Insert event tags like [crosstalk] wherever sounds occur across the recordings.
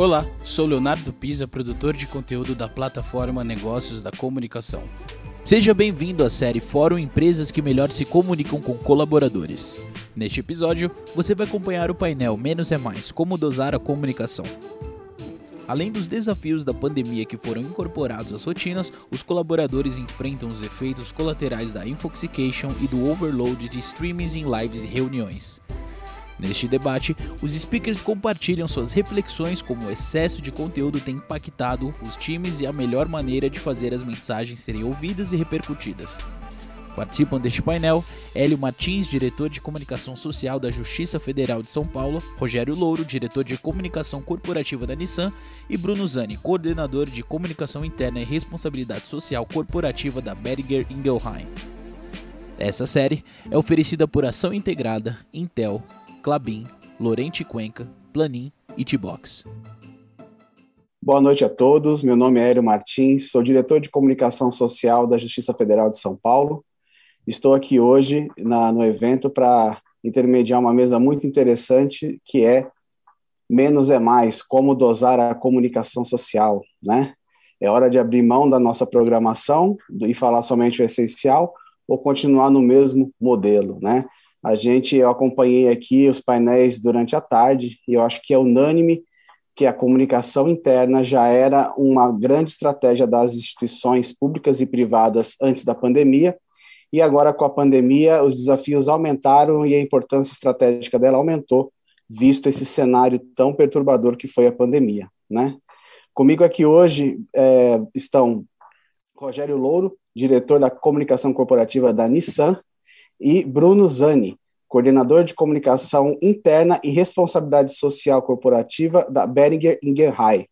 Olá, sou Leonardo Pisa, produtor de conteúdo da plataforma Negócios da Comunicação. Seja bem-vindo à série Fórum Empresas que melhor se comunicam com colaboradores. Neste episódio, você vai acompanhar o painel Menos é Mais: Como dosar a comunicação. Além dos desafios da pandemia que foram incorporados às rotinas, os colaboradores enfrentam os efeitos colaterais da infoxication e do overload de streamings em lives e reuniões. Neste debate, os speakers compartilham suas reflexões como o excesso de conteúdo tem impactado os times e a melhor maneira de fazer as mensagens serem ouvidas e repercutidas. Participam deste painel Hélio Martins, diretor de comunicação social da Justiça Federal de São Paulo, Rogério Louro, diretor de comunicação corporativa da Nissan, e Bruno Zani, coordenador de comunicação interna e responsabilidade social corporativa da Berger Ingelheim. Essa série é oferecida por Ação Integrada, Intel, Clabin, Lorente Cuenca, Planin e T-Box. Boa noite a todos. Meu nome é Hélio Martins, sou diretor de comunicação social da Justiça Federal de São Paulo. Estou aqui hoje na, no evento para intermediar uma mesa muito interessante que é menos é mais, como dosar a comunicação social, né? É hora de abrir mão da nossa programação e falar somente o essencial ou continuar no mesmo modelo, né? A gente, eu acompanhei aqui os painéis durante a tarde e eu acho que é unânime que a comunicação interna já era uma grande estratégia das instituições públicas e privadas antes da pandemia, e agora com a pandemia os desafios aumentaram e a importância estratégica dela aumentou, visto esse cenário tão perturbador que foi a pandemia, né? Comigo aqui hoje é, estão Rogério Louro, diretor da comunicação corporativa da Nissan, e Bruno Zani, coordenador de comunicação interna e responsabilidade social corporativa da Beringer Ingenheim.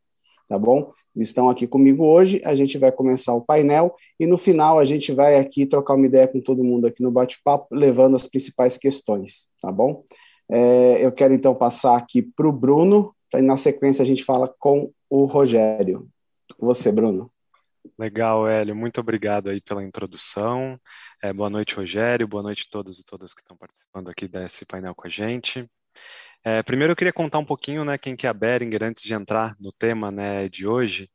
Tá bom? Eles estão aqui comigo hoje, a gente vai começar o painel e no final a gente vai aqui trocar uma ideia com todo mundo aqui no bate-papo, levando as principais questões, tá bom? É, eu quero então passar aqui para o Bruno, e na sequência a gente fala com o Rogério. Você, Bruno. Legal, Hélio. Muito obrigado aí pela introdução. É, boa noite, Rogério. Boa noite a todos e todas que estão participando aqui desse painel com a gente. É, primeiro eu queria contar um pouquinho, né, quem que é a Beringer antes de entrar no tema, né, de hoje.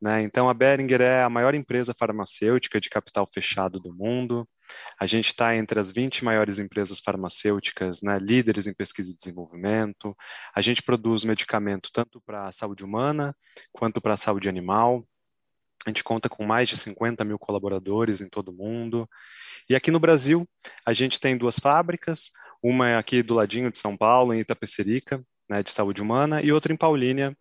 Né? Então, a Beringer é a maior empresa farmacêutica de capital fechado do mundo. A gente está entre as 20 maiores empresas farmacêuticas, né, líderes em pesquisa e desenvolvimento. A gente produz medicamento tanto para a saúde humana quanto para a saúde animal. A gente conta com mais de 50 mil colaboradores em todo o mundo. E aqui no Brasil, a gente tem duas fábricas, uma é aqui do ladinho de São Paulo, em Itapecerica, né, de saúde humana, e outra em Paulínia,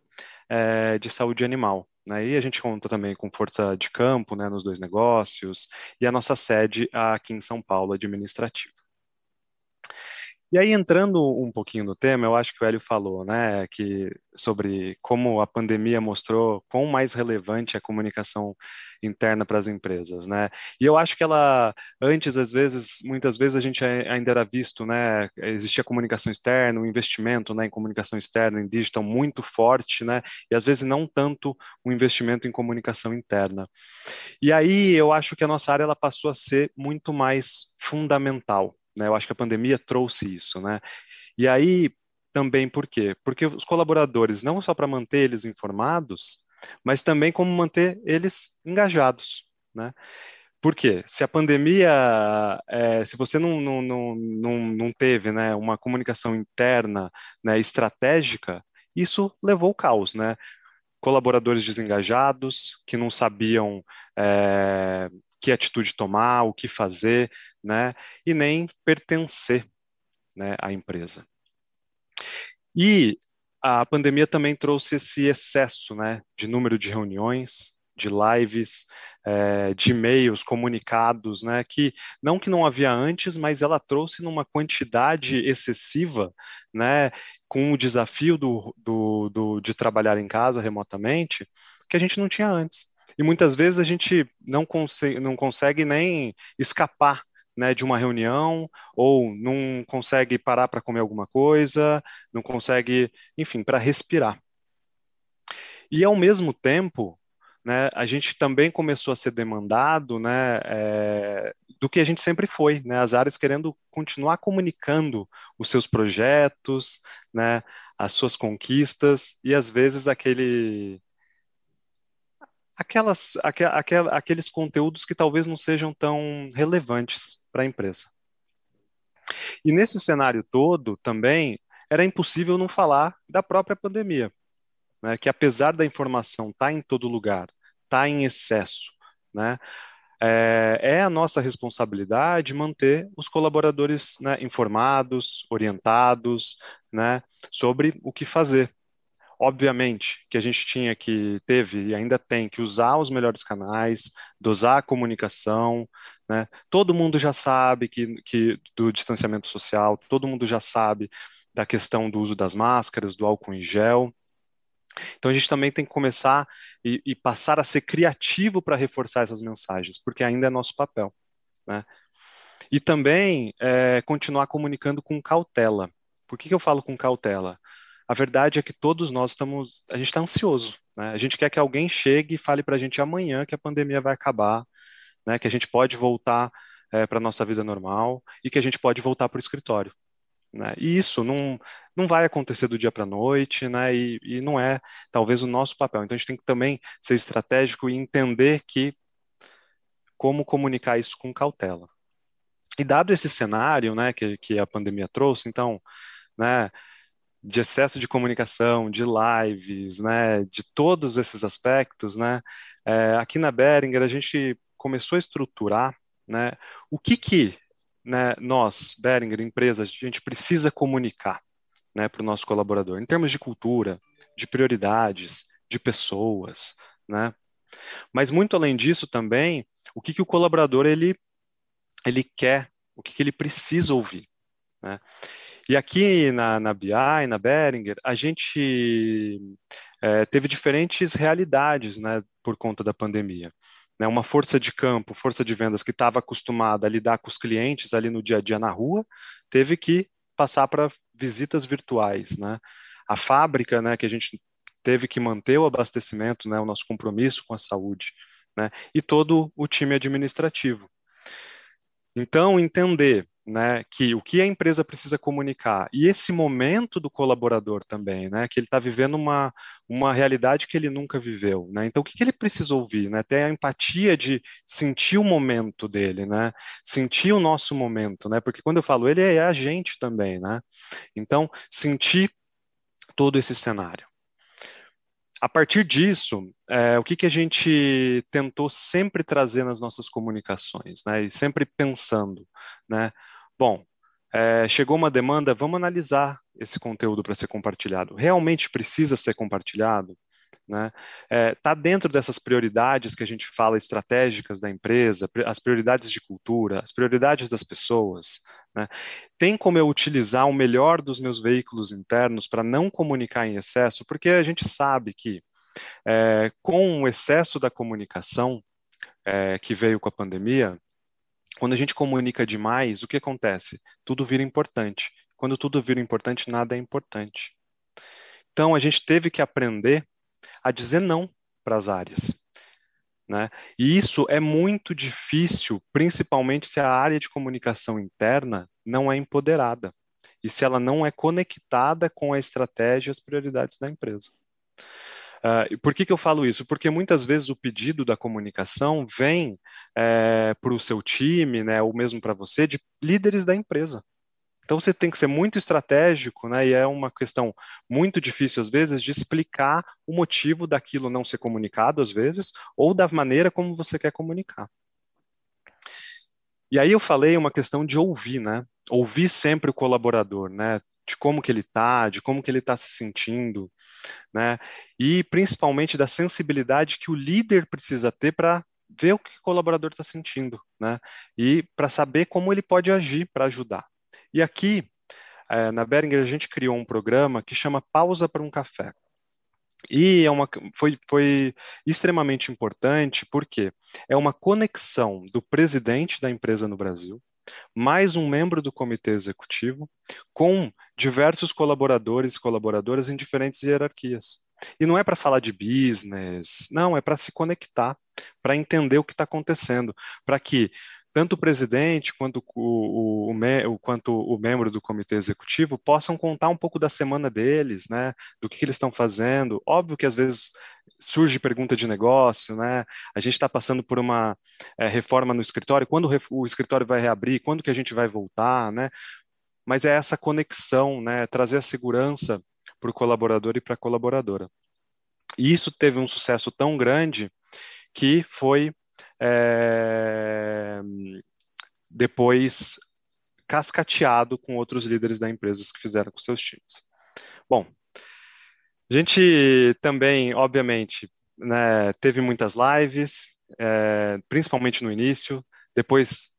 é, de saúde animal. Né? E a gente conta também com força de campo né, nos dois negócios, e a nossa sede aqui em São Paulo, administrativa. E aí, entrando um pouquinho no tema, eu acho que o Hélio falou, né, que sobre como a pandemia mostrou quão mais relevante é a comunicação interna para as empresas, né? E eu acho que ela, antes, às vezes, muitas vezes a gente ainda era visto, né, existia comunicação externa, o investimento, né, em comunicação externa, em digital muito forte, né, e às vezes não tanto o investimento em comunicação interna. E aí, eu acho que a nossa área, ela passou a ser muito mais fundamental, né? Eu acho que a pandemia trouxe isso, né? E aí também por quê? Porque os colaboradores, não só para manter eles informados, mas também como manter eles engajados, né? Por quê? Se a pandemia, é, se você não, não, não, não, não teve né, uma comunicação interna né, estratégica, isso levou ao caos, né? Colaboradores desengajados, que não sabiam é, que atitude tomar, o que fazer, né? E nem pertencer, né, à empresa. E a pandemia também trouxe esse excesso, né, de número de reuniões, de lives, é, de e-mails, comunicados, né, que não que não havia antes, mas ela trouxe numa quantidade excessiva, né, com o desafio do, do, do, de trabalhar em casa remotamente, que a gente não tinha antes. E muitas vezes a gente não, consegue, não consegue nem escapar né, de uma reunião, ou não consegue parar para comer alguma coisa, não consegue, enfim, para respirar. E ao mesmo tempo, né, a gente também começou a ser demandado né, é, do que a gente sempre foi, né, as áreas querendo continuar comunicando os seus projetos, né, as suas conquistas e às vezes aquele aquelas, aquel, aqueles conteúdos que talvez não sejam tão relevantes para a empresa. E nesse cenário todo também era impossível não falar da própria pandemia, né, que apesar da informação estar tá em todo lugar, está em excesso, né, é, é, a nossa responsabilidade manter os colaboradores né, informados, orientados né, sobre o que fazer. Obviamente que a gente tinha que, teve e ainda tem que usar os melhores canais, dosar a comunicação, né? Todo mundo já sabe que, que do distanciamento social, todo mundo já sabe da questão do uso das máscaras, do álcool em gel. Então a gente também tem que começar e, e passar a ser criativo para reforçar essas mensagens, porque ainda é nosso papel, né? E também é, continuar comunicando com cautela. Por que, que eu falo com cautela? A verdade é que todos nós estamos, a gente está ansioso, né? A gente quer que alguém chegue e fale para a gente amanhã que a pandemia vai acabar, né? Que a gente pode voltar é, para a nossa vida normal e que a gente pode voltar para o escritório. Né? E isso não, não vai acontecer do dia para a noite, né? E, e, não é talvez o nosso papel. Então a gente tem que também ser estratégico e entender que como comunicar isso com cautela. E dado esse cenário, né, que, que a pandemia trouxe, então, né, de excesso de comunicação, de lives, né, de todos esses aspectos, né, é, aqui na Behringer a gente começou a estruturar, né, o que que né, nós, Behringer, empresa, a gente precisa comunicar né, para o nosso colaborador, em termos de cultura, de prioridades, de pessoas, né? Mas muito além disso também, o que, que o colaborador ele, ele quer, o que, que ele precisa ouvir, né? E aqui na, na BI, na Behringer, a gente é, teve diferentes realidades né, por conta da pandemia. Né, uma força de campo, força de vendas que estava acostumada a lidar com os clientes ali no dia a dia na rua, teve que passar para visitas virtuais. Né? A fábrica, né, que a gente teve que manter o abastecimento, né, o nosso compromisso com a saúde, né, e todo o time administrativo. Então, entender né, que o que a empresa precisa comunicar. E esse momento do colaborador também, né, que ele está vivendo uma, uma realidade que ele nunca viveu, né, então o que, que ele precisa ouvir, né, ter a empatia de sentir o momento dele, né, sentir o nosso momento, né, porque quando eu falo ele é a gente também, né, então sentir todo esse cenário. A partir disso, é, o que, que a gente tentou sempre trazer nas nossas comunicações, né? E sempre pensando, né? Bom, é, chegou uma demanda, vamos analisar esse conteúdo para ser compartilhado. Realmente precisa ser compartilhado? Né? É, tá dentro dessas prioridades que a gente fala estratégicas da empresa, as prioridades de cultura, as prioridades das pessoas. Né? Tem como eu utilizar o melhor dos meus veículos internos para não comunicar em excesso? Porque a gente sabe que é, com o excesso da comunicação é, que veio com a pandemia, quando a gente comunica demais, o que acontece? Tudo vira importante. Quando tudo vira importante, nada é importante. Então, a gente teve que aprender a dizer não para as áreas. Né? E isso é muito difícil, principalmente se a área de comunicação interna não é empoderada e se ela não é conectada com a estratégia e as prioridades da empresa. Uh, por que, que eu falo isso? Porque muitas vezes o pedido da comunicação vem é, para o seu time, né, ou mesmo para você, de líderes da empresa. Então você tem que ser muito estratégico, né? E é uma questão muito difícil às vezes de explicar o motivo daquilo não ser comunicado às vezes, ou da maneira como você quer comunicar. E aí eu falei uma questão de ouvir, né? Ouvir sempre o colaborador, né? De como que ele está, de como que ele está se sentindo, né? E principalmente da sensibilidade que o líder precisa ter para ver o que o colaborador está sentindo, né? E para saber como ele pode agir para ajudar. E aqui, é, na Beringer, a gente criou um programa que chama Pausa para um Café. E é uma, foi, foi extremamente importante porque é uma conexão do presidente da empresa no Brasil, mais um membro do comitê executivo, com diversos colaboradores e colaboradoras em diferentes hierarquias. E não é para falar de business, não, é para se conectar, para entender o que está acontecendo, para que tanto o presidente quanto o, o, o, quanto o membro do comitê executivo possam contar um pouco da semana deles, né, do que, que eles estão fazendo. Óbvio que às vezes surge pergunta de negócio, né? A gente está passando por uma é, reforma no escritório. Quando o, o escritório vai reabrir? Quando que a gente vai voltar, né? Mas é essa conexão, né? Trazer a segurança para o colaborador e para a colaboradora. E isso teve um sucesso tão grande que foi é, depois cascateado com outros líderes da empresa que fizeram com seus times. Bom, a gente também, obviamente, né, teve muitas lives, é, principalmente no início, depois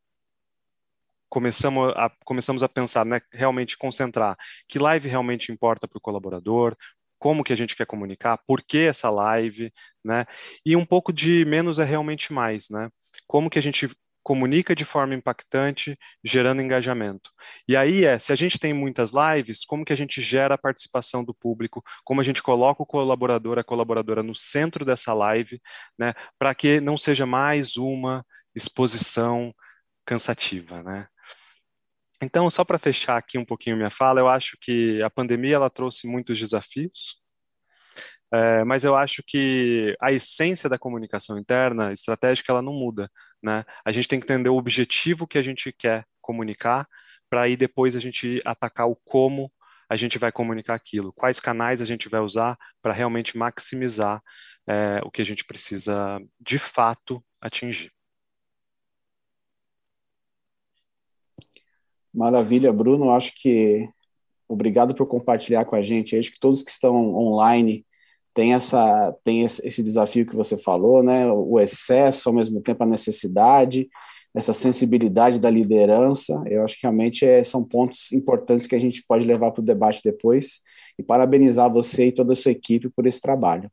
começamos a, começamos a pensar, né, realmente concentrar que live realmente importa para o colaborador, como que a gente quer comunicar, por que essa live, né? E um pouco de menos é realmente mais, né? Como que a gente comunica de forma impactante, gerando engajamento. E aí é, se a gente tem muitas lives, como que a gente gera a participação do público, como a gente coloca o colaborador, a colaboradora no centro dessa live, né, para que não seja mais uma exposição cansativa, né? Então, só para fechar aqui um pouquinho minha fala, eu acho que a pandemia ela trouxe muitos desafios, é, mas eu acho que a essência da comunicação interna, estratégica, ela não muda, né? A gente tem que entender o objetivo que a gente quer comunicar, para aí depois a gente atacar o como a gente vai comunicar aquilo, quais canais a gente vai usar para realmente maximizar é, o que a gente precisa de fato atingir. Maravilha, Bruno. Acho que obrigado por compartilhar com a gente. Acho que todos que estão online têm essa têm esse desafio que você falou, né? O excesso, ao mesmo tempo a necessidade, essa sensibilidade da liderança. Eu acho que realmente é, são pontos importantes que a gente pode levar para o debate depois. E parabenizar você e toda a sua equipe por esse trabalho.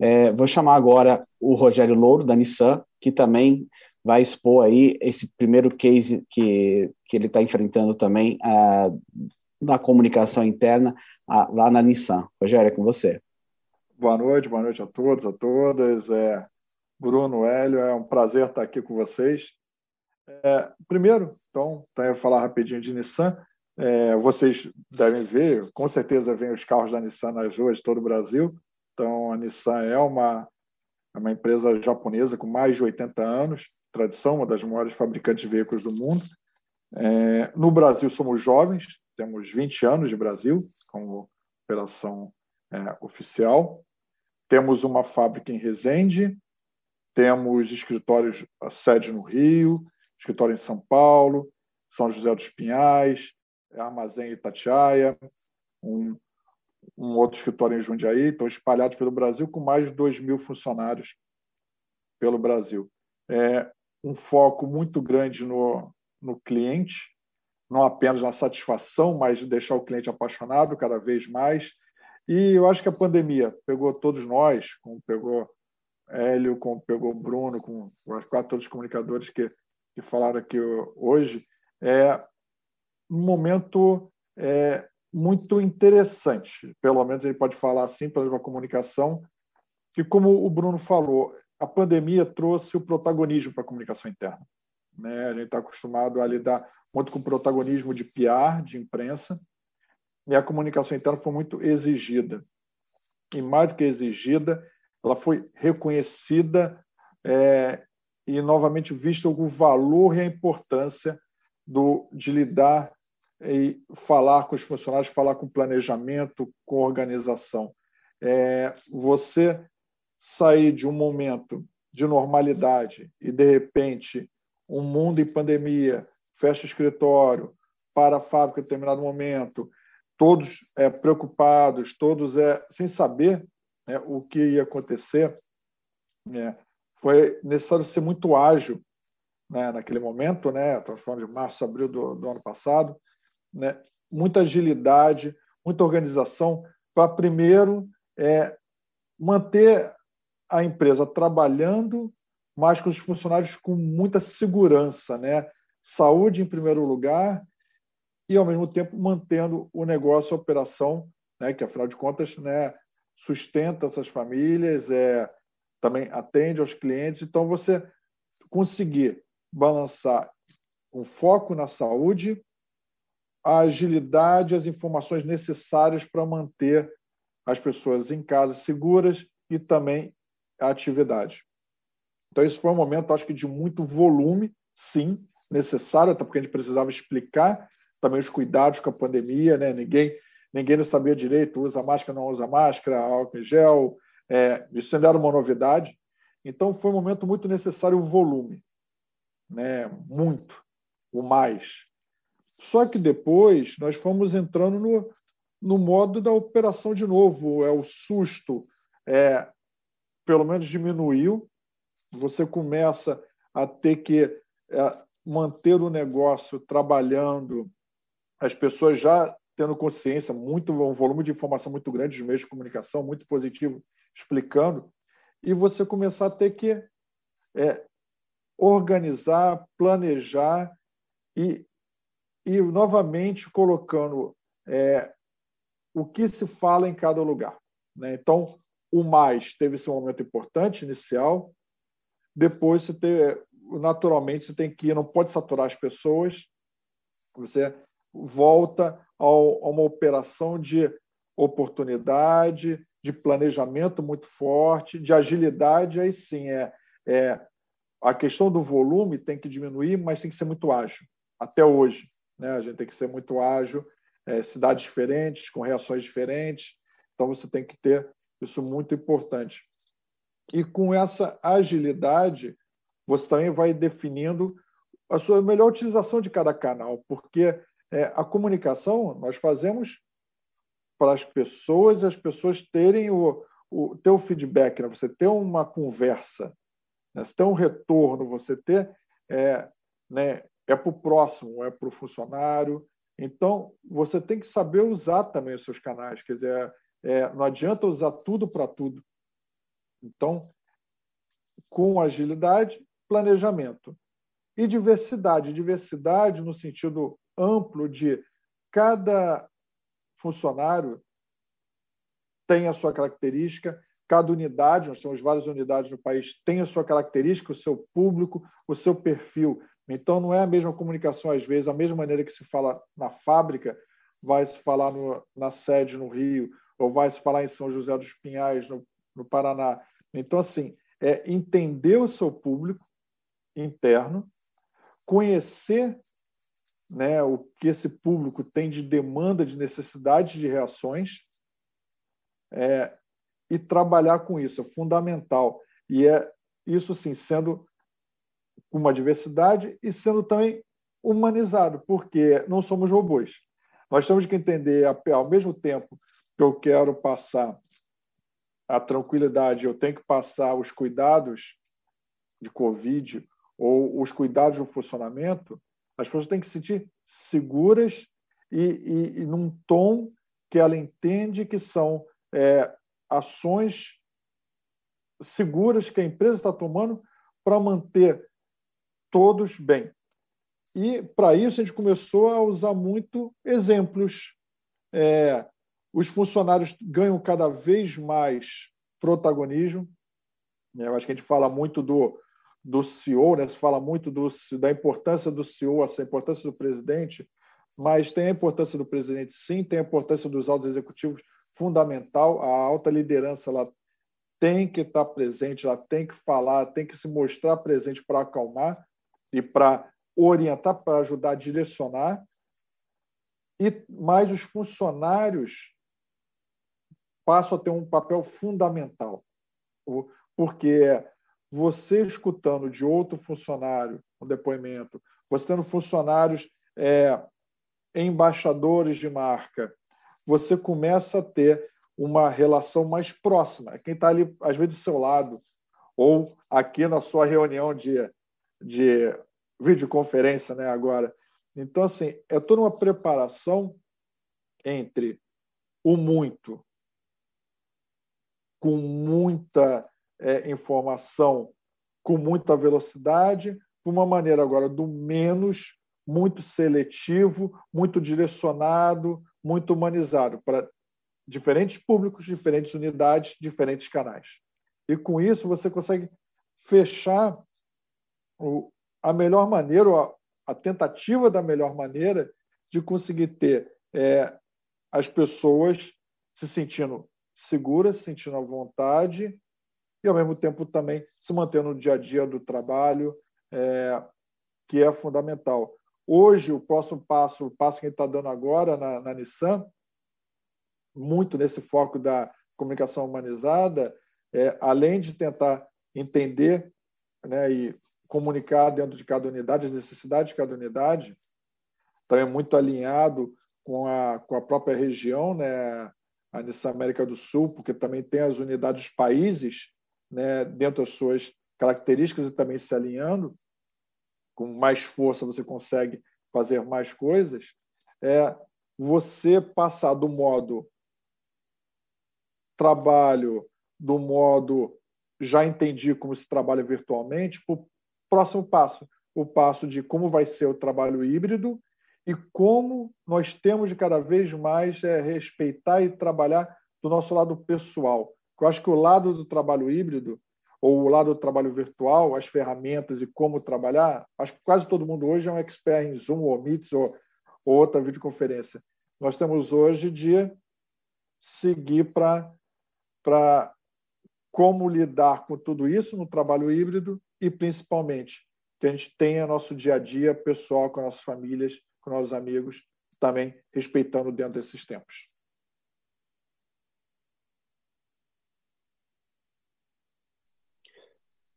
É, vou chamar agora o Rogério Louro, da Nissan, que também vai expor aí esse primeiro case que, que ele está enfrentando também uh, na comunicação interna lá na Nissan. Rogério, é com você. Boa noite, boa noite a todos, a todas. É, Bruno, Hélio, é um prazer estar aqui com vocês. É, primeiro, então, então, eu vou falar rapidinho de Nissan. É, vocês devem ver, com certeza vem os carros da Nissan nas ruas de todo o Brasil. Então, a Nissan é uma, é uma empresa japonesa com mais de 80 anos, tradição, uma das maiores fabricantes de veículos do mundo. É, no Brasil, somos jovens, temos 20 anos de Brasil como operação é, oficial. Temos uma fábrica em Resende, temos escritórios, a sede no Rio, escritório em São Paulo, São José dos Pinhais, armazém em Itatiaia, um, um outro escritório em Jundiaí, estão espalhados pelo Brasil com mais de 2 mil funcionários pelo Brasil. É, um foco muito grande no, no cliente, não apenas na satisfação, mas de deixar o cliente apaixonado cada vez mais. E eu acho que a pandemia pegou todos nós, como pegou Hélio, como pegou Bruno, com quatro todos os comunicadores que, que falaram aqui hoje, é um momento é, muito interessante. Pelo menos ele pode falar assim, pela comunicação, que, como o Bruno falou, a pandemia trouxe o protagonismo para a comunicação interna. Né? A gente está acostumado a lidar muito com o protagonismo de PR, de imprensa, e a comunicação interna foi muito exigida. E mais do que exigida, ela foi reconhecida é, e novamente vista o valor e a importância do, de lidar e falar com os funcionários, falar com planejamento, com organização. É, você sair de um momento de normalidade e, de repente, um mundo em pandemia, fecha escritório, para a fábrica em determinado momento, todos é, preocupados, todos é, sem saber né, o que ia acontecer, né, foi necessário ser muito ágil né, naquele momento, né, estamos falando de março, abril do, do ano passado, né, muita agilidade, muita organização para, primeiro, é, manter a empresa trabalhando, mas com os funcionários com muita segurança, né? Saúde em primeiro lugar e ao mesmo tempo mantendo o negócio, a operação, né? Que afinal de contas, né? Sustenta essas famílias, é também atende aos clientes. Então você conseguir balançar com foco na saúde, a agilidade, as informações necessárias para manter as pessoas em casa seguras e também a atividade. Então, esse foi um momento, acho que, de muito volume, sim, necessário, até porque a gente precisava explicar também os cuidados com a pandemia, né? Ninguém, ninguém sabia direito, usa máscara, não usa máscara, álcool em gel, é, isso ainda era uma novidade. Então, foi um momento muito necessário o volume, né? muito, o mais. Só que depois nós fomos entrando no, no modo da operação de novo, é o susto, é, pelo menos diminuiu, você começa a ter que é, manter o negócio trabalhando, as pessoas já tendo consciência, muito um volume de informação muito grande dos meios de comunicação, muito positivo, explicando, e você começar a ter que é, organizar, planejar e, e novamente colocando é, o que se fala em cada lugar. Né? Então, o mais teve esse momento importante inicial, depois você tem, naturalmente você tem que ir, não pode saturar as pessoas, você volta a uma operação de oportunidade, de planejamento muito forte, de agilidade, aí sim é, é a questão do volume tem que diminuir, mas tem que ser muito ágil. Até hoje, né? A gente tem que ser muito ágil, é, cidades diferentes, com reações diferentes. Então você tem que ter isso muito importante. E com essa agilidade, você também vai definindo a sua melhor utilização de cada canal, porque é, a comunicação nós fazemos para as pessoas, as pessoas terem o, o ter o feedback, né? você ter uma conversa, né? você ter um retorno, você ter é, né, é para o próximo, é para o funcionário. Então, você tem que saber usar também os seus canais. Quer dizer, é, não adianta usar tudo para tudo. Então, com agilidade, planejamento. E diversidade. Diversidade no sentido amplo de cada funcionário tem a sua característica, cada unidade, nós temos várias unidades no país, tem a sua característica, o seu público, o seu perfil. Então, não é a mesma comunicação, às vezes, a mesma maneira que se fala na fábrica, vai se falar no, na sede no Rio, ou vai se falar em São José dos Pinhais, no, no Paraná. Então, assim, é entender o seu público interno, conhecer né, o que esse público tem de demanda, de necessidade de reações, é, e trabalhar com isso é fundamental. E é isso sim sendo uma diversidade e sendo também humanizado, porque não somos robôs. Nós temos que entender, ao mesmo tempo que eu quero passar a tranquilidade, eu tenho que passar os cuidados de Covid ou os cuidados do funcionamento, as pessoas têm que se sentir seguras e, e, e num tom que ela entende que são é, ações seguras que a empresa está tomando para manter todos bem. E, para isso, a gente começou a usar muito exemplos. É, os funcionários ganham cada vez mais protagonismo. Eu acho que a gente fala muito do, do CEO, né? se fala muito do, da importância do CEO, a importância do presidente, mas tem a importância do presidente, sim, tem a importância dos altos executivos, fundamental. A alta liderança ela tem que estar presente, ela tem que falar, tem que se mostrar presente para acalmar e para orientar, para ajudar a direcionar. E mais os funcionários passam a ter um papel fundamental, porque você escutando de outro funcionário um depoimento, você tendo funcionários é, embaixadores de marca, você começa a ter uma relação mais próxima. É quem está ali, às vezes, do seu lado, ou aqui na sua reunião de, de videoconferência né, agora. Então, assim, é toda uma preparação entre o muito, com muita é, informação com muita velocidade, de uma maneira agora do menos, muito seletivo, muito direcionado, muito humanizado para diferentes públicos, diferentes unidades, diferentes canais. E com isso você consegue fechar a melhor maneira, a, tentativa da melhor maneira de conseguir ter é, as pessoas se sentindo seguras, se sentindo à vontade e, ao mesmo tempo, também se mantendo no dia a dia do trabalho, é, que é fundamental. Hoje, o próximo passo, o passo que a gente está dando agora na, na Nissan, muito nesse foco da comunicação humanizada, é, além de tentar entender né, e comunicar dentro de cada unidade as necessidades de cada unidade, também muito alinhado com a, com a própria região, né, a Nissan América do Sul, porque também tem as unidades países né, dentro das suas características e também se alinhando, com mais força você consegue fazer mais coisas, é você passar do modo trabalho, do modo já entendi como se trabalha virtualmente, para o próximo passo, o passo de como vai ser o trabalho híbrido e como nós temos de cada vez mais é, respeitar e trabalhar do nosso lado pessoal. Eu acho que o lado do trabalho híbrido ou o lado do trabalho virtual, as ferramentas e como trabalhar, acho que quase todo mundo hoje é um expert em Zoom ou Meets ou, ou outra videoconferência. Nós temos hoje de seguir para como lidar com tudo isso no trabalho híbrido e, principalmente, que a gente tenha nosso dia a dia pessoal com nossas famílias, com nossos amigos, também respeitando dentro desses tempos.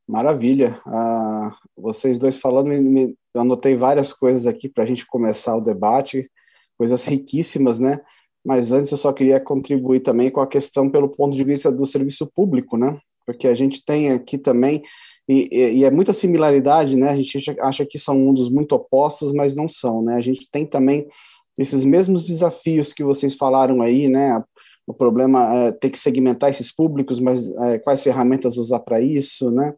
Maravilha. Ah, vocês dois falando, me, me, eu anotei várias coisas aqui para a gente começar o debate, coisas riquíssimas, né? Mas antes eu só queria contribuir também com a questão pelo ponto de vista do serviço público, né? Porque a gente tem aqui também, e, e, é muita similaridade, né? A gente acha, acha que são mundos muito opostos, mas não são, né? A gente tem também esses mesmos desafios que vocês falaram aí, né? O problema é ter que segmentar esses públicos, mas é, quais ferramentas usar para isso, né?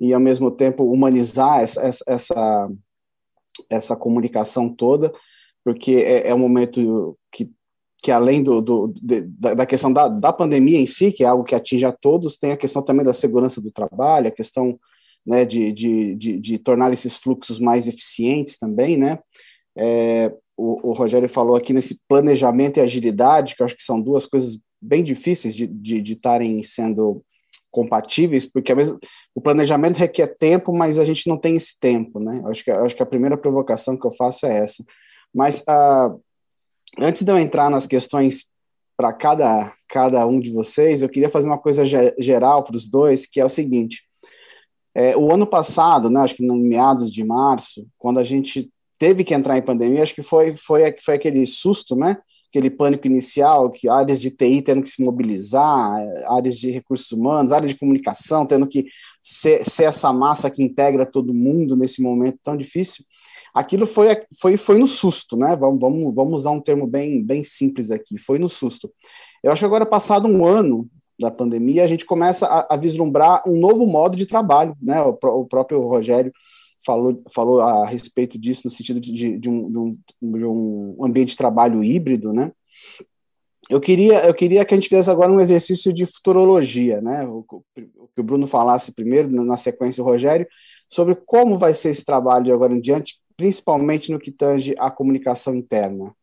e, ao mesmo tempo, humanizar essa, essa, essa comunicação toda, porque é, é um momento que, que além do, do de, da, questão da, da pandemia em si, que é algo que atinge a todos, tem a questão também da segurança do trabalho, a questão né, de, de, de, de tornar esses fluxos mais eficientes também, né? É, o, o, Rogério falou aqui nesse planejamento e agilidade, que eu acho que são duas coisas bem difíceis de estarem sendo compatíveis, porque mesmo, o planejamento requer tempo, mas a gente não tem esse tempo, né? Eu acho que, eu acho que a primeira provocação que eu faço é essa. Mas uh, antes de eu entrar nas questões para cada, cada um de vocês, eu queria fazer uma coisa geral para os dois, que é o seguinte. É, o ano passado, né, acho que no meados de março, quando a gente teve que entrar em pandemia, acho que foi, foi, foi aquele susto, né? aquele pânico inicial, que áreas de TI tendo que se mobilizar, áreas de recursos humanos, áreas de comunicação tendo que ser, ser essa massa que integra todo mundo nesse momento tão difícil. Aquilo foi, foi, foi no susto, né? Vamos, vamos, vamos usar um termo bem, bem simples aqui, foi no susto. Eu acho que agora, passado um ano da pandemia, a gente começa a, a vislumbrar um novo modo de trabalho, né? O, o próprio Rogério falou, falou a respeito disso no sentido de, de, um, de, um, de um ambiente de trabalho híbrido, né? Eu queria, eu queria que a gente fizesse agora um exercício de futurologia, né? O, que o Bruno falasse primeiro, na sequência o Rogério, sobre como vai ser esse trabalho de agora em diante, principalmente no que tange a comunicação interna.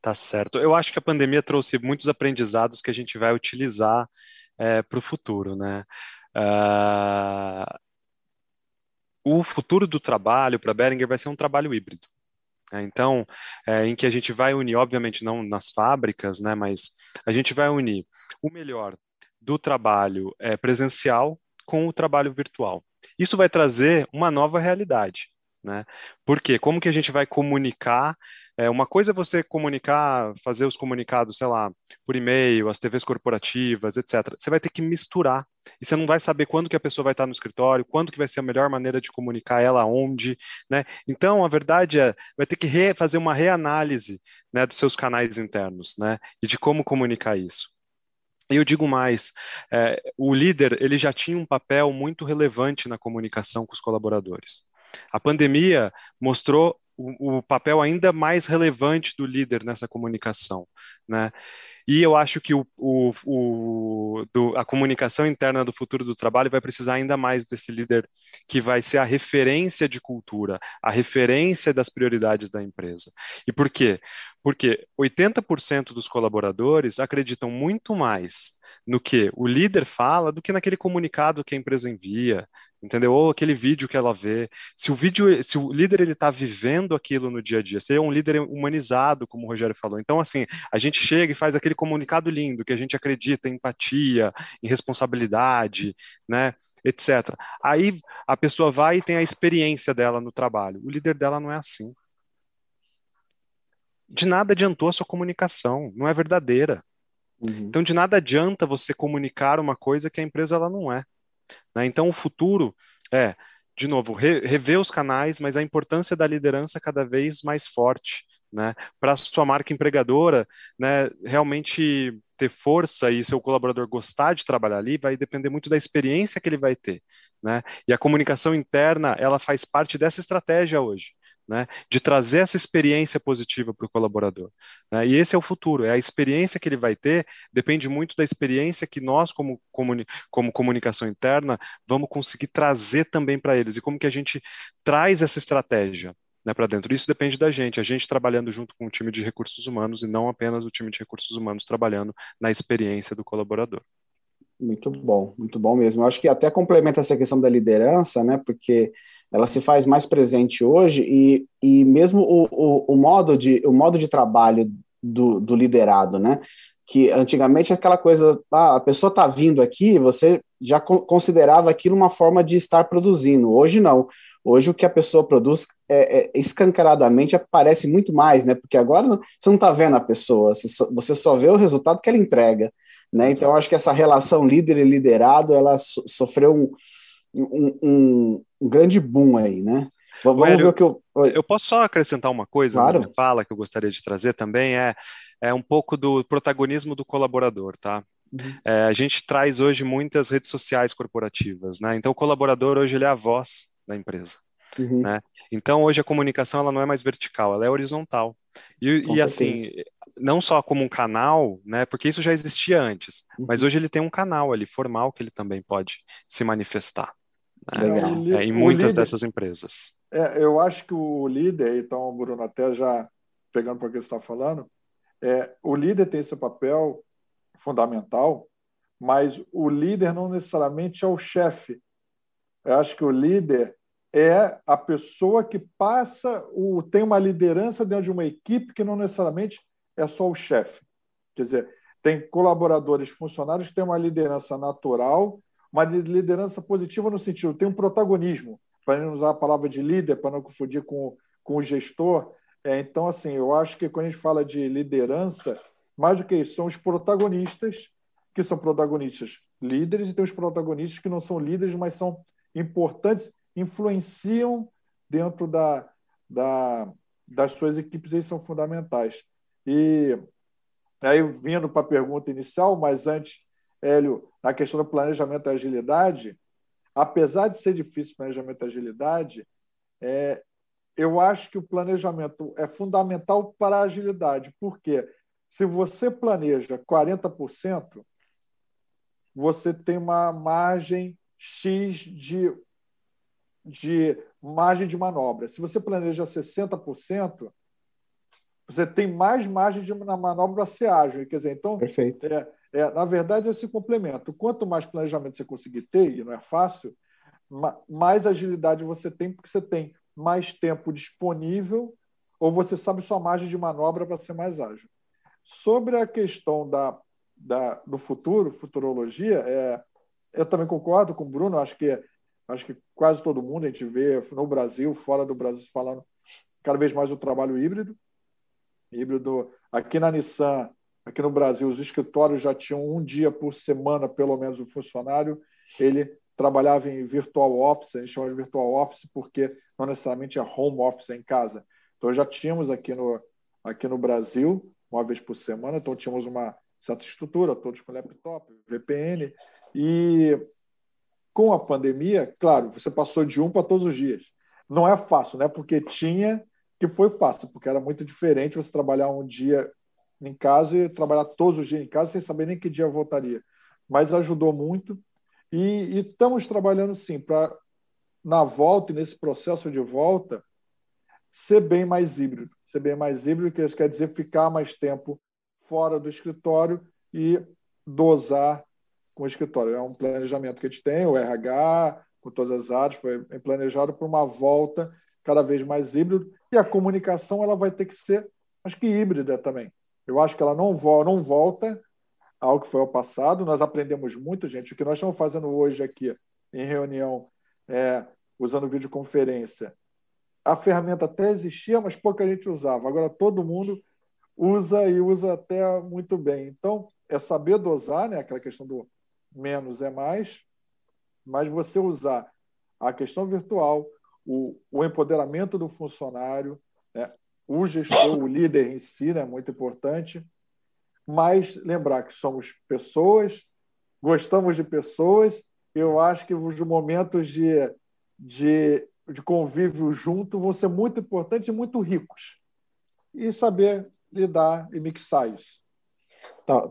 Tá certo. Eu acho que a pandemia trouxe muitos aprendizados que a gente vai utilizar é, para o futuro, né? Uh, o futuro do trabalho para Behringer vai ser um trabalho híbrido. Né? Então, é, em que a gente vai unir, obviamente não nas fábricas, né, mas a gente vai unir o melhor do trabalho é, presencial com o trabalho virtual. Isso vai trazer uma nova realidade. Né? Porque como que a gente vai comunicar? É, uma coisa é você comunicar, fazer os comunicados, sei lá, por e-mail, as TVs corporativas, etc. Você vai ter que misturar e você não vai saber quando que a pessoa vai estar no escritório, quando que vai ser a melhor maneira de comunicar ela, onde, né? Então, a verdade é, vai ter que fazer uma reanálise, né, dos seus canais internos, né, e de como comunicar isso. E eu digo mais, é, o líder ele já tinha um papel muito relevante na comunicação com os colaboradores. A pandemia mostrou o, o papel ainda mais relevante do líder nessa comunicação, né? E eu acho que o, o, o do, a comunicação interna do futuro do trabalho vai precisar ainda mais desse líder que vai ser a referência de cultura, a referência das prioridades da empresa. E por quê? Porque 80% dos colaboradores acreditam muito mais no que o líder fala do que naquele comunicado que a empresa envia, entendeu? Ou aquele vídeo que ela vê. Se o vídeo, se o líder ele está vivendo aquilo no dia a dia, se é um líder humanizado, como o Rogério falou. Então, assim, a gente chega e faz aquele comunicado lindo que a gente acredita em empatia, em responsabilidade, né? etc. Aí a pessoa vai e tem a experiência dela no trabalho. O líder dela não é assim. De nada adiantou a sua comunicação, não é verdadeira. Uhum. Então, de nada adianta você comunicar uma coisa que a empresa ela não é. Né? Então, o futuro é, de novo, re rever os canais, mas a importância da liderança cada vez mais forte. Né? Para a sua marca empregadora, né, realmente ter força e seu colaborador gostar de trabalhar ali vai depender muito da experiência que ele vai ter, né? E a comunicação interna, ela faz parte dessa estratégia hoje né, de trazer essa experiência positiva para o colaborador. Né, e esse é o futuro, é a experiência que ele vai ter, depende muito da experiência que nós, como, comuni como comunicação interna, vamos conseguir trazer também para eles, e como que a gente traz essa estratégia né, para dentro. Isso depende da gente, a gente trabalhando junto com o time de recursos humanos e não apenas o time de recursos humanos trabalhando na experiência do colaborador. Muito bom, muito bom mesmo. Eu acho que até complementa essa questão da liderança, né? Porque ela se faz mais presente hoje e, e mesmo o, o, o modo, de, o modo de trabalho do, do liderado, né? Que antigamente aquela coisa, ah, a pessoa está vindo aqui, você já considerava aquilo uma forma de estar produzindo. Hoje não. Hoje o que a pessoa produz é, é escancaradamente aparece muito mais, né? Porque agora você não está vendo a pessoa, você só, você só vê o resultado que ela entrega. Né? Então, acho que essa relação líder e liderado, ela so, sofreu um, um, um, um grande boom aí, né? Vamos Hélio, ver o que eu. Eu posso só acrescentar uma coisa claro. na fala que eu gostaria de trazer também, é, é um pouco do protagonismo do colaborador, tá? Uhum. É, a gente traz hoje muitas redes sociais corporativas, né? Então o colaborador hoje ele é a voz da empresa. Uhum. Né? Então hoje a comunicação ela não é mais vertical, ela é horizontal. E, e assim, não só como um canal, né? Porque isso já existia antes, uhum. mas hoje ele tem um canal ali formal que ele também pode se manifestar. Né? É, em muitas líder, dessas empresas. É, eu acho que o líder, então, Bruno, até já pegando para o que você está falando, é, o líder tem esse papel fundamental, mas o líder não necessariamente é o chefe. Eu acho que o líder é a pessoa que passa, o, tem uma liderança dentro de uma equipe que não necessariamente é só o chefe. Quer dizer, tem colaboradores, funcionários que têm uma liderança natural uma liderança positiva no sentido, tem um protagonismo, para não usar a palavra de líder, para não confundir com, com o gestor. É, então, assim, eu acho que quando a gente fala de liderança, mais do que isso, são os protagonistas, que são protagonistas líderes, e tem os protagonistas que não são líderes, mas são importantes, influenciam dentro da, da, das suas equipes, eles são fundamentais. E aí, vindo para a pergunta inicial, mas antes Hélio, na questão do planejamento e agilidade, apesar de ser difícil o planejamento e agilidade, é, eu acho que o planejamento é fundamental para a agilidade, porque se você planeja 40%, você tem uma margem X de, de margem de manobra. Se você planeja 60%, você tem mais margem de manobra para ser ágil. Quer dizer, então, Perfeito. É, é, na verdade, esse complemento. Quanto mais planejamento você conseguir ter, e não é fácil, mais agilidade você tem, porque você tem mais tempo disponível ou você sabe sua margem de manobra para ser mais ágil. Sobre a questão da, da, do futuro, futurologia, é, eu também concordo com o Bruno, acho que, acho que quase todo mundo a gente vê no Brasil, fora do Brasil, falando cada vez mais o trabalho híbrido. Híbrido aqui na Nissan, Aqui no Brasil, os escritórios já tinham um dia por semana, pelo menos, o funcionário. Ele trabalhava em virtual office, a gente chama de virtual office porque não necessariamente é home office é em casa. Então, já tínhamos aqui no, aqui no Brasil, uma vez por semana, então tínhamos uma certa estrutura, todos com laptop, VPN. E com a pandemia, claro, você passou de um para todos os dias. Não é fácil, né? Porque tinha que foi fácil, porque era muito diferente você trabalhar um dia em casa e trabalhar todos os dias em casa sem saber nem que dia eu voltaria. Mas ajudou muito e, e estamos trabalhando sim para na volta e nesse processo de volta ser bem mais híbrido, ser bem mais híbrido, que isso quer dizer ficar mais tempo fora do escritório e dosar com o escritório. É um planejamento que a gente tem, o RH, com todas as áreas, foi planejado para uma volta cada vez mais híbrido, e a comunicação ela vai ter que ser, acho que híbrida também. Eu acho que ela não, vo não volta ao que foi ao passado. Nós aprendemos muito, gente. O que nós estamos fazendo hoje aqui em reunião, é, usando videoconferência, a ferramenta até existia, mas pouca gente usava. Agora todo mundo usa e usa até muito bem. Então, é saber dosar, né? aquela questão do menos é mais, mas você usar a questão virtual, o, o empoderamento do funcionário? O gestor, o líder em si, é né? muito importante, mas lembrar que somos pessoas, gostamos de pessoas, eu acho que os momentos de, de, de convívio junto vão ser muito importantes e muito ricos. E saber lidar e mixar isso.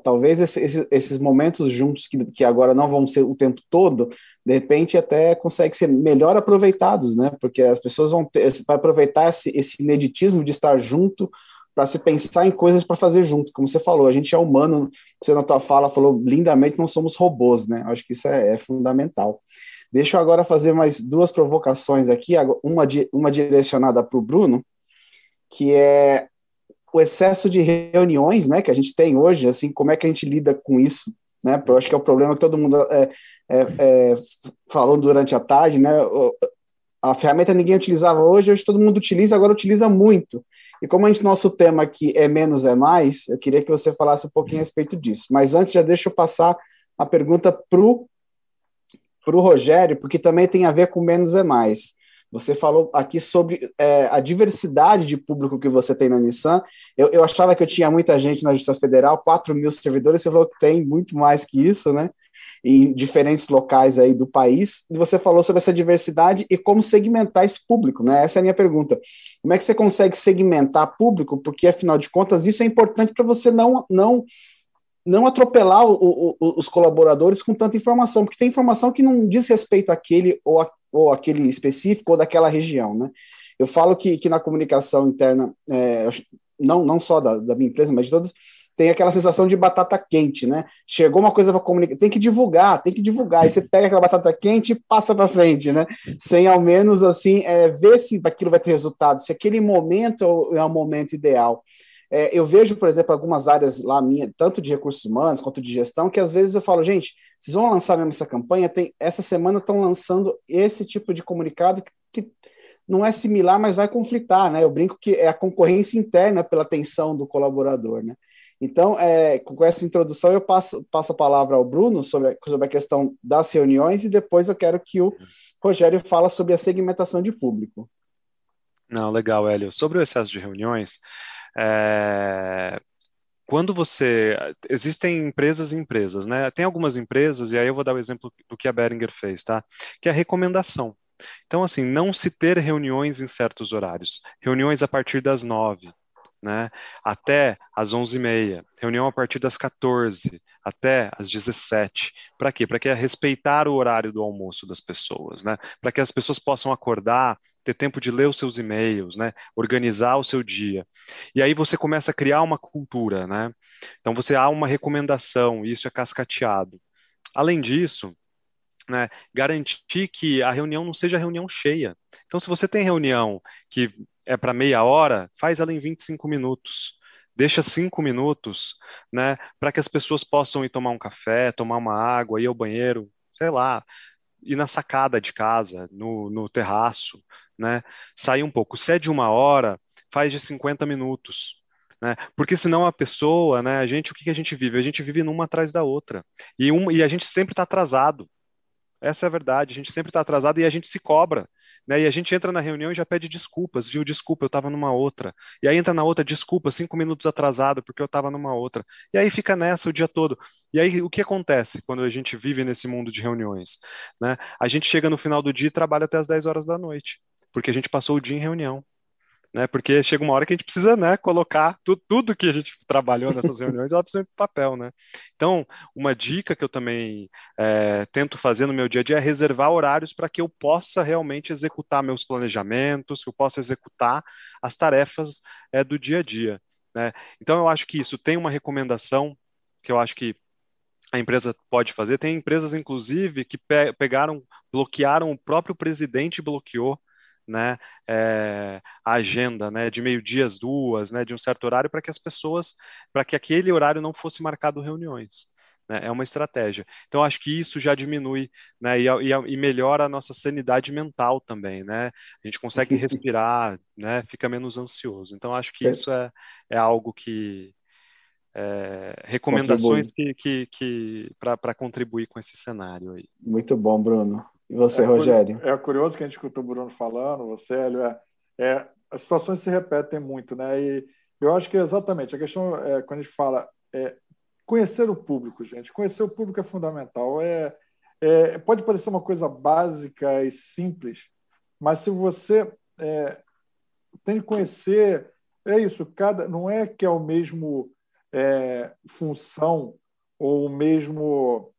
Talvez esses, esses momentos juntos, que, que agora não vão ser o tempo todo, de repente até conseguem ser melhor aproveitados, né? Porque as pessoas vão ter, vai aproveitar esse, esse ineditismo de estar junto para se pensar em coisas para fazer junto. Como você falou, a gente é humano, você na tua fala falou lindamente, não somos robôs, né? Acho que isso é, é fundamental. Deixa eu agora fazer mais duas provocações aqui, uma, uma direcionada para o Bruno, que é o excesso de reuniões, né, que a gente tem hoje, assim, como é que a gente lida com isso, né? Eu acho que é o problema que todo mundo é, é, é, falou durante a tarde, né? A ferramenta ninguém utilizava hoje, hoje todo mundo utiliza, agora utiliza muito. E como a gente, nosso tema aqui é menos é mais, eu queria que você falasse um pouquinho a respeito disso. Mas antes, já deixa eu passar a pergunta para o Rogério, porque também tem a ver com menos é mais. Você falou aqui sobre é, a diversidade de público que você tem na Nissan. Eu, eu, achava que eu tinha muita gente na Justiça Federal, 4 mil servidores, você falou que tem muito mais que isso, né? Em diferentes locais aí do país. E você falou sobre essa diversidade e como segmentar esse público, né? Essa é a minha pergunta. Como é que você consegue segmentar público? Porque, afinal de contas, isso é importante para você não, não não atropelar o, o, os colaboradores com tanta informação, porque tem informação que não diz respeito àquele ou, a, ou aquele específico ou daquela região, né? Eu falo que, que na comunicação interna, é, não, não só da, da minha empresa, mas de todas, tem aquela sensação de batata quente, né? Chegou uma coisa para comunicar, tem que divulgar, tem que divulgar. Aí você pega aquela batata quente e passa para frente, né? Sem ao menos assim é, ver se aquilo vai ter resultado, se aquele momento é o momento ideal. É, eu vejo, por exemplo, algumas áreas lá minha, tanto de recursos humanos quanto de gestão, que às vezes eu falo, gente, vocês vão lançar mesmo essa campanha, tem, essa semana estão lançando esse tipo de comunicado que, que, não é similar, mas vai conflitar, né? Eu brinco que é a concorrência interna pela atenção do colaborador, né? Então, é, com essa introdução, eu passo, passo a palavra ao Bruno sobre, sobre a questão das reuniões e depois eu quero que o Rogério fala sobre a segmentação de público. Não, legal, Hélio. Sobre o excesso de reuniões, é, quando você. Existem empresas e empresas, né? Tem algumas empresas, e aí eu vou dar o exemplo do que a Beringer fez, tá? Que é a recomendação. Então, assim, não se ter reuniões em certos horários. Reuniões a partir das nove, né, até às 11h30, reunião a partir das 14 até às 17. Para quê? Para que é respeitar o horário do almoço das pessoas, né? Para que as pessoas possam acordar, ter tempo de ler os seus e-mails, né? Organizar o seu dia. E aí você começa a criar uma cultura, né? Então você há uma recomendação, e isso é cascateado. Além disso, né, garantir que a reunião não seja reunião cheia. Então, se você tem reunião que é para meia hora, faz ela em 25 minutos. Deixa cinco minutos, né, para que as pessoas possam ir tomar um café, tomar uma água, ir ao banheiro, sei lá, ir na sacada de casa, no, no terraço, né, sair um pouco. Se é de uma hora, faz de 50 minutos, né? Porque senão a pessoa, né, a gente, o que, que a gente vive? A gente vive numa atrás da outra. E, um, e a gente sempre está atrasado. Essa é a verdade, a gente sempre está atrasado e a gente se cobra. Né? E a gente entra na reunião e já pede desculpas, viu? Desculpa, eu estava numa outra. E aí entra na outra, desculpa, cinco minutos atrasado porque eu estava numa outra. E aí fica nessa o dia todo. E aí o que acontece quando a gente vive nesse mundo de reuniões? Né? A gente chega no final do dia e trabalha até as 10 horas da noite, porque a gente passou o dia em reunião. Né? Porque chega uma hora que a gente precisa, né, colocar tu, tudo que a gente trabalhou nessas [laughs] reuniões, ela precisa ir para papel, né? Então, uma dica que eu também é, tento fazer no meu dia a dia é reservar horários para que eu possa realmente executar meus planejamentos, que eu possa executar as tarefas é, do dia a dia, né? Então, eu acho que isso tem uma recomendação que eu acho que a empresa pode fazer. Tem empresas, inclusive, que pe pegaram, bloquearam, o próprio presidente bloqueou né, é, a agenda né, de meio-dia às duas, né, de um certo horário, para que as pessoas, para que aquele horário não fosse marcado reuniões. Né, é uma estratégia. Então, acho que isso já diminui né, e, e, e, melhora a nossa sanidade mental também. Né? A gente consegue respirar, [laughs] né, fica menos ansioso. Então, acho que é. isso é, é algo que, é, recomendações que, que, que para contribuir com esse cenário aí. Muito bom, Bruno. E você, é Rogério? Curioso, é curioso que a gente escutou o Bruno falando, você, Hélio, é, é, as situações se repetem muito, né? E eu acho que é exatamente a questão, é, quando a gente fala, é conhecer o público, gente. Conhecer o público é fundamental. É, é, pode parecer uma coisa básica e simples, mas se você é, tem que conhecer, é isso, cada não é que é o mesmo é, função ou o mesmo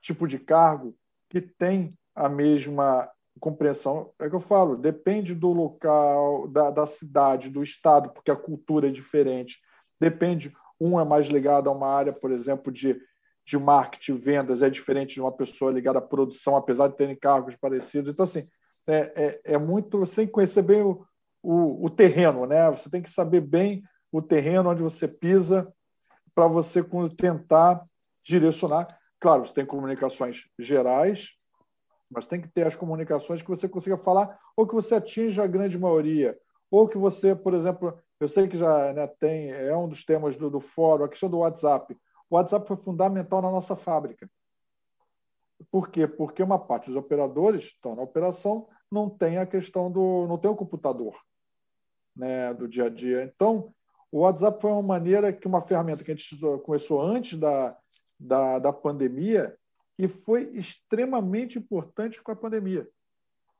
tipo de cargo que tem a mesma compreensão. É que eu falo, depende do local, da, da cidade, do estado, porque a cultura é diferente. Depende, um é mais ligado a uma área, por exemplo, de, de marketing, vendas, é diferente de uma pessoa ligada à produção, apesar de terem cargos parecidos. Então, assim, é, é, é muito. Você tem que conhecer bem o, o, o terreno, né? Você tem que saber bem o terreno onde você pisa para você tentar direcionar. Claro, você tem comunicações gerais, mas tem que ter as comunicações que você consiga falar ou que você atinja a grande maioria, ou que você, por exemplo, eu sei que já né, tem, é um dos temas do, do fórum, a questão do WhatsApp. O WhatsApp foi fundamental na nossa fábrica. Por quê? Porque uma parte dos operadores estão na operação, não tem a questão do. não tem o computador né, do dia a dia. Então, o WhatsApp foi uma maneira que uma ferramenta que a gente começou antes da, da, da pandemia e foi extremamente importante com a pandemia.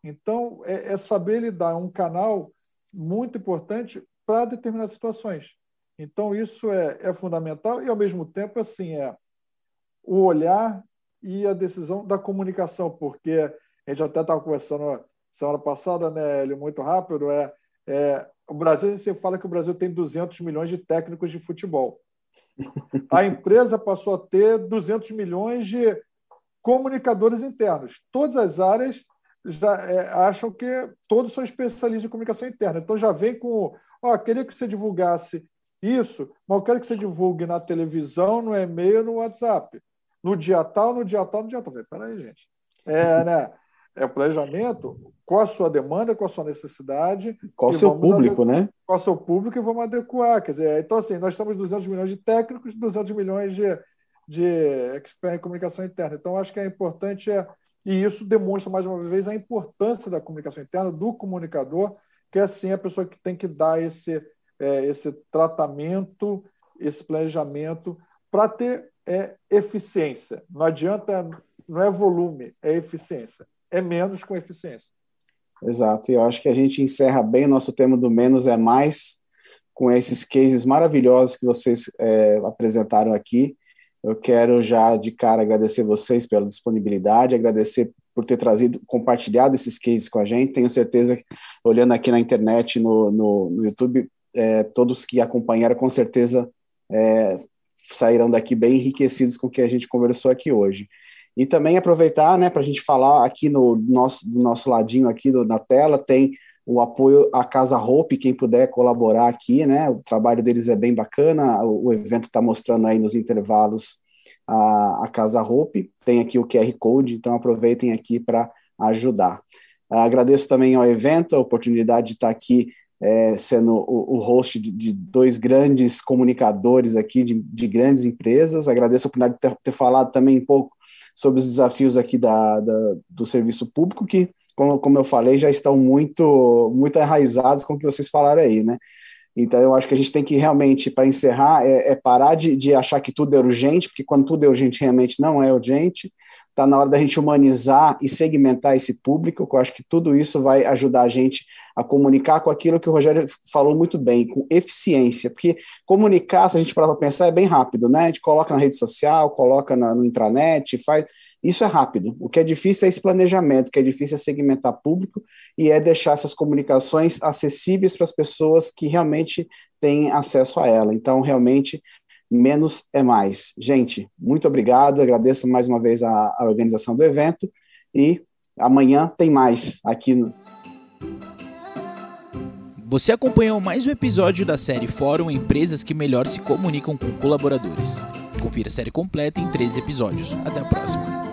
Então, é, é saber lidar um canal muito importante para determinadas situações. Então, isso é, é fundamental e, ao mesmo tempo, assim, é o olhar e a decisão da comunicação, porque a gente até estava conversando semana passada, né, muito rápido, é, é o Brasil, você fala que o Brasil tem 200 milhões de técnicos de futebol. [laughs] A empresa passou a ter 200 milhões de comunicadores internos. Todas as áreas já é, acham que todos são especialistas em comunicação interna. Então já vem com, ó, queria que você divulgasse isso, mas eu quero que você divulgue na televisão, no e-mail, no WhatsApp. No dia tal, no dia tal, no dia tal. Peraí, gente. É, né? é o planejamento, qual a sua demanda, qual a sua necessidade. Qual o seu público, né? Qual o seu público e vamos adequar. Quer dizer, então, assim, nós temos 200 milhões de técnicos, 200 milhões de, de experts em comunicação interna. Então, acho que é importante, é, e isso demonstra, mais uma vez, a importância da comunicação interna, do comunicador, que é, assim, a pessoa que tem que dar esse, é, esse tratamento, esse planejamento, para ter é, eficiência. Não adianta, não é volume, é eficiência é menos com eficiência. Exato, e eu acho que a gente encerra bem nosso tema do menos é mais com esses cases maravilhosos que vocês é, apresentaram aqui. Eu quero já de cara agradecer vocês pela disponibilidade, agradecer por ter trazido, compartilhado esses cases com a gente. Tenho certeza, que, olhando aqui na internet, no, no, no YouTube, é, todos que acompanharam com certeza é, sairão daqui bem enriquecidos com o que a gente conversou aqui hoje. E também aproveitar, né, para a gente falar aqui no nosso, do nosso ladinho aqui do, na tela, tem o apoio à Casa Hope, quem puder colaborar aqui, né, o trabalho deles é bem bacana, o, o evento está mostrando aí nos intervalos a, a Casa Hope, tem aqui o QR Code, então aproveitem aqui para ajudar. Agradeço também ao evento a oportunidade de estar aqui é, sendo o, o host de, de, dois grandes comunicadores aqui, de, de, grandes empresas. Agradeço a oportunidade de ter, ter falado também um pouco sobre os desafios aqui da, da, do serviço público, que, como, como eu falei, já estão muito, muito enraizados com o que vocês falaram aí, né? Então, eu acho que a gente tem que realmente, para encerrar, é, é parar de, de, achar que tudo é urgente, porque quando tudo é urgente, realmente não é urgente. está na hora da gente humanizar e segmentar esse público, eu acho que tudo isso vai ajudar a gente a comunicar com aquilo que o Rogério falou muito bem, com eficiência, porque comunicar, se a gente parar para pensar, é bem rápido, né? A gente coloca na rede social, coloca na, no intranet, faz. Isso é rápido. O que é difícil é esse planejamento, o que é difícil é segmentar público e é deixar essas comunicações acessíveis para as pessoas que realmente têm acesso a ela. Então, realmente, menos é mais. Gente, muito obrigado, agradeço mais uma vez a, a organização do evento e amanhã tem mais aqui no. Você acompanhou mais um episódio da série Fórum Empresas que melhor se comunicam com colaboradores. Confira a série completa em 13 episódios. Até a próxima.